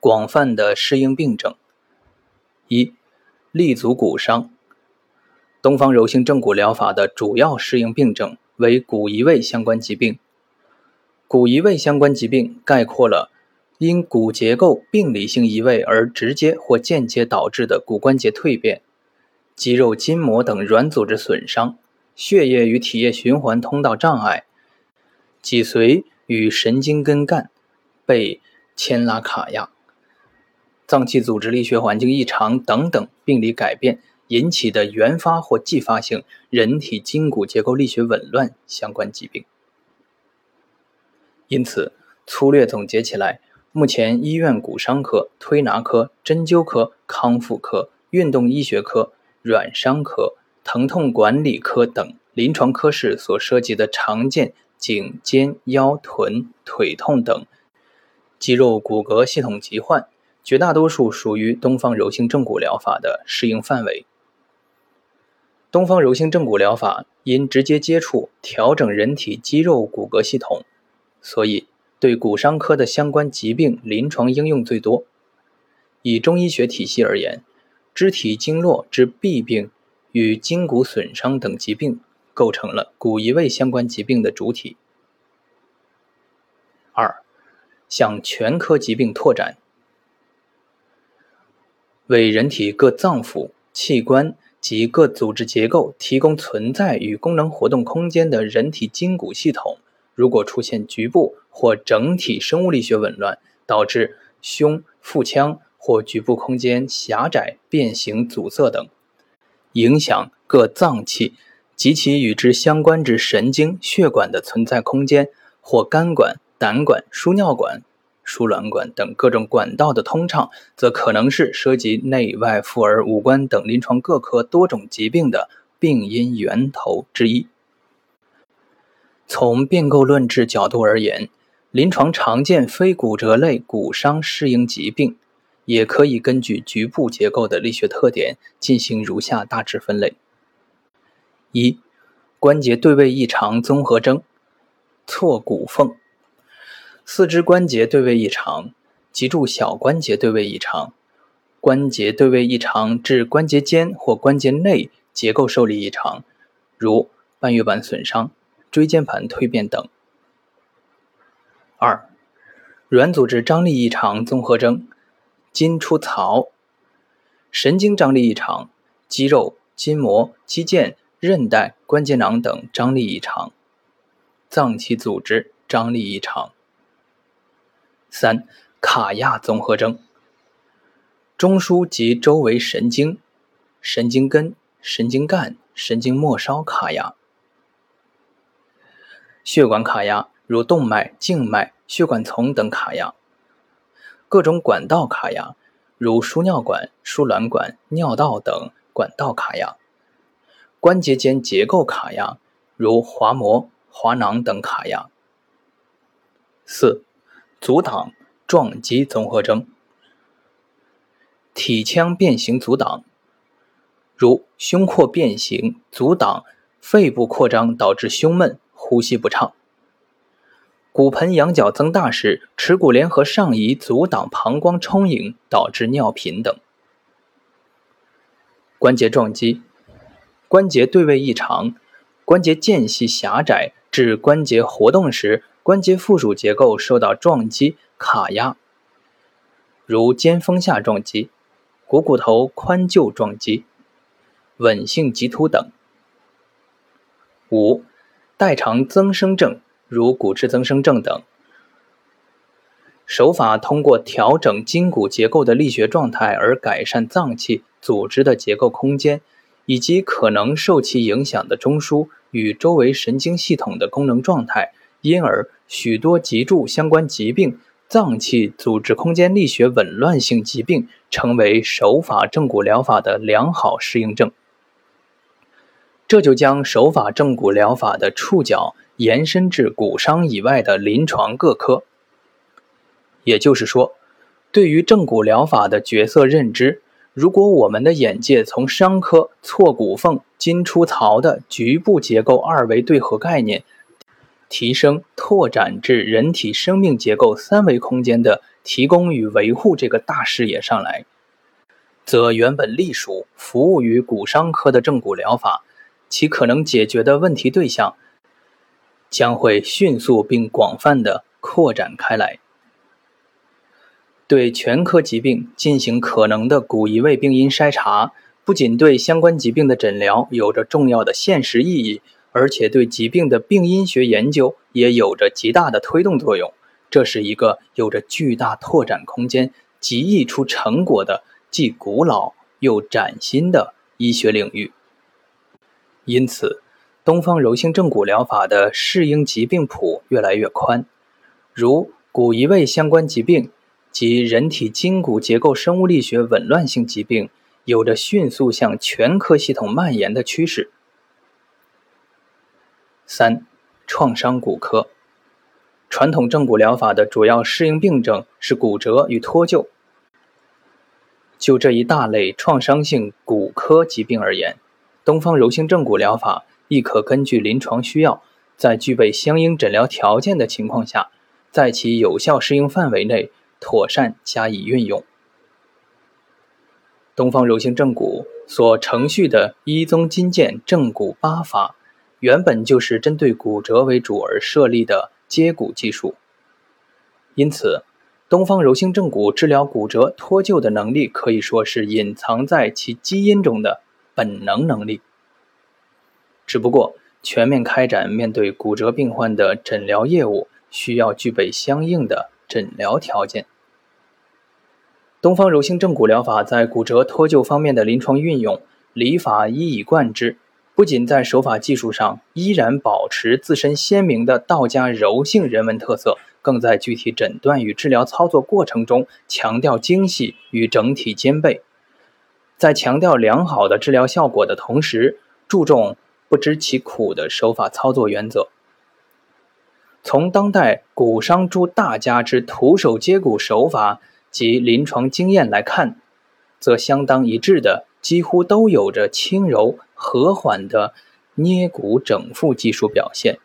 广泛的适应病症。一、立足骨伤。东方柔性正骨疗法的主要适应病症为骨移位相关疾病。骨移位相关疾病概括了因骨结构病理性移位而直接或间接导致的骨关节蜕变、肌肉、筋膜等软组织损伤、血液与体液循环通道障碍、脊髓与神经根干被牵拉卡压、脏器组织力学环境异常等等病理改变引起的原发或继发性人体筋骨结构力学紊乱相关疾病。因此，粗略总结起来，目前医院骨伤科、推拿科、针灸科、康复科、运动医学科、软伤科、疼痛管理科等临床科室所涉及的常见颈、肩、腰、臀、腿痛等肌肉骨骼系统疾患，绝大多数属于东方柔性正骨疗法的适应范围。东方柔性正骨疗法因直接接触调整人体肌肉骨骼系统。所以，对骨伤科的相关疾病临床应用最多。以中医学体系而言，肢体经络之痹病与筋骨损伤等疾病构成了骨移位相关疾病的主体。二，向全科疾病拓展，为人体各脏腑、器官及各组织结构提供存在与功能活动空间的人体筋骨系统。如果出现局部或整体生物力学紊乱，导致胸、腹腔或局部空间狭窄、变形、阻塞等，影响各脏器及其与之相关之神经、血管的存在空间，或肝管、胆管、输尿管、输卵管等各种管道的通畅，则可能是涉及内外妇儿五官等临床各科多种疾病的病因源头之一。从变构论治角度而言，临床常见非骨折类骨伤适应疾病，也可以根据局部结构的力学特点进行如下大致分类：一、关节对位异常综合征，错骨缝；四肢关节对位异常，脊柱小关节对位异常，关节对位异常致关节间或关节内结构受力异常，如半月板损伤。椎间盘蜕变等。二、软组织张力异常综合征，筋出槽；神经张力异常，肌肉、筋膜、肌腱、韧带、关节囊等张力异常；脏器组织张力异常。三、卡压综合征，中枢及周围神经、神经根、神经干、神经末梢卡压。血管卡压，如动脉、静脉、血管丛等卡压；各种管道卡压，如输尿管、输卵管、尿道等管道卡压；关节间结构卡压，如滑膜、滑囊等卡压。四、阻挡撞击综合征：体腔变形阻挡，如胸廓变形阻挡肺部扩张，导致胸闷。呼吸不畅，骨盆仰角增大时，耻骨联合上移，阻挡膀胱充盈，导致尿频等。关节撞击，关节对位异常，关节间隙狭窄，致关节活动时，关节附属结构受到撞击卡压，如肩峰下撞击、股骨头宽臼撞击、稳性棘突等。五。代偿增生症，如骨质增生症等，手法通过调整筋骨结构的力学状态而改善脏器组织的结构空间，以及可能受其影响的中枢与周围神经系统的功能状态，因而许多脊柱相关疾病、脏器组织空间力学紊乱性疾病，成为手法正骨疗法的良好适应症。这就将手法正骨疗法的触角延伸至骨伤以外的临床各科。也就是说，对于正骨疗法的角色认知，如果我们的眼界从伤科错骨缝、筋出槽的局部结构二维对合概念，提升、拓展至人体生命结构三维空间的提供与维护这个大视野上来，则原本隶属服务于骨伤科的正骨疗法，其可能解决的问题对象将会迅速并广泛的扩展开来。对全科疾病进行可能的骨移位病因筛查，不仅对相关疾病的诊疗有着重要的现实意义，而且对疾病的病因学研究也有着极大的推动作用。这是一个有着巨大拓展空间、极易出成果的既古老又崭新的医学领域。因此，东方柔性正骨疗法的适应疾病谱越来越宽，如骨移位相关疾病。及人体筋骨结构生物力学紊乱性疾病，有着迅速向全科系统蔓延的趋势。三、创伤骨科，传统正骨疗法的主要适应病症是骨折与脱臼。就这一大类创伤性骨科疾病而言，东方柔性正骨疗法亦可根据临床需要，在具备相应诊疗条件的情况下，在其有效适应范围内。妥善加以运用。东方柔性正骨所程序的一宗金剑正骨八法，原本就是针对骨折为主而设立的接骨技术。因此，东方柔性正骨治疗骨折脱臼的能力，可以说是隐藏在其基因中的本能能力。只不过，全面开展面对骨折病患的诊疗业务，需要具备相应的。诊疗条件。东方柔性正骨疗法在骨折脱臼方面的临床运用，理法一以贯之，不仅在手法技术上依然保持自身鲜明的道家柔性人文特色，更在具体诊断与治疗操作过程中强调精细与整体兼备，在强调良好的治疗效果的同时，注重不知其苦的手法操作原则。从当代骨伤诸大家之徒手接骨手法及临床经验来看，则相当一致的，几乎都有着轻柔和缓的捏骨整复技术表现。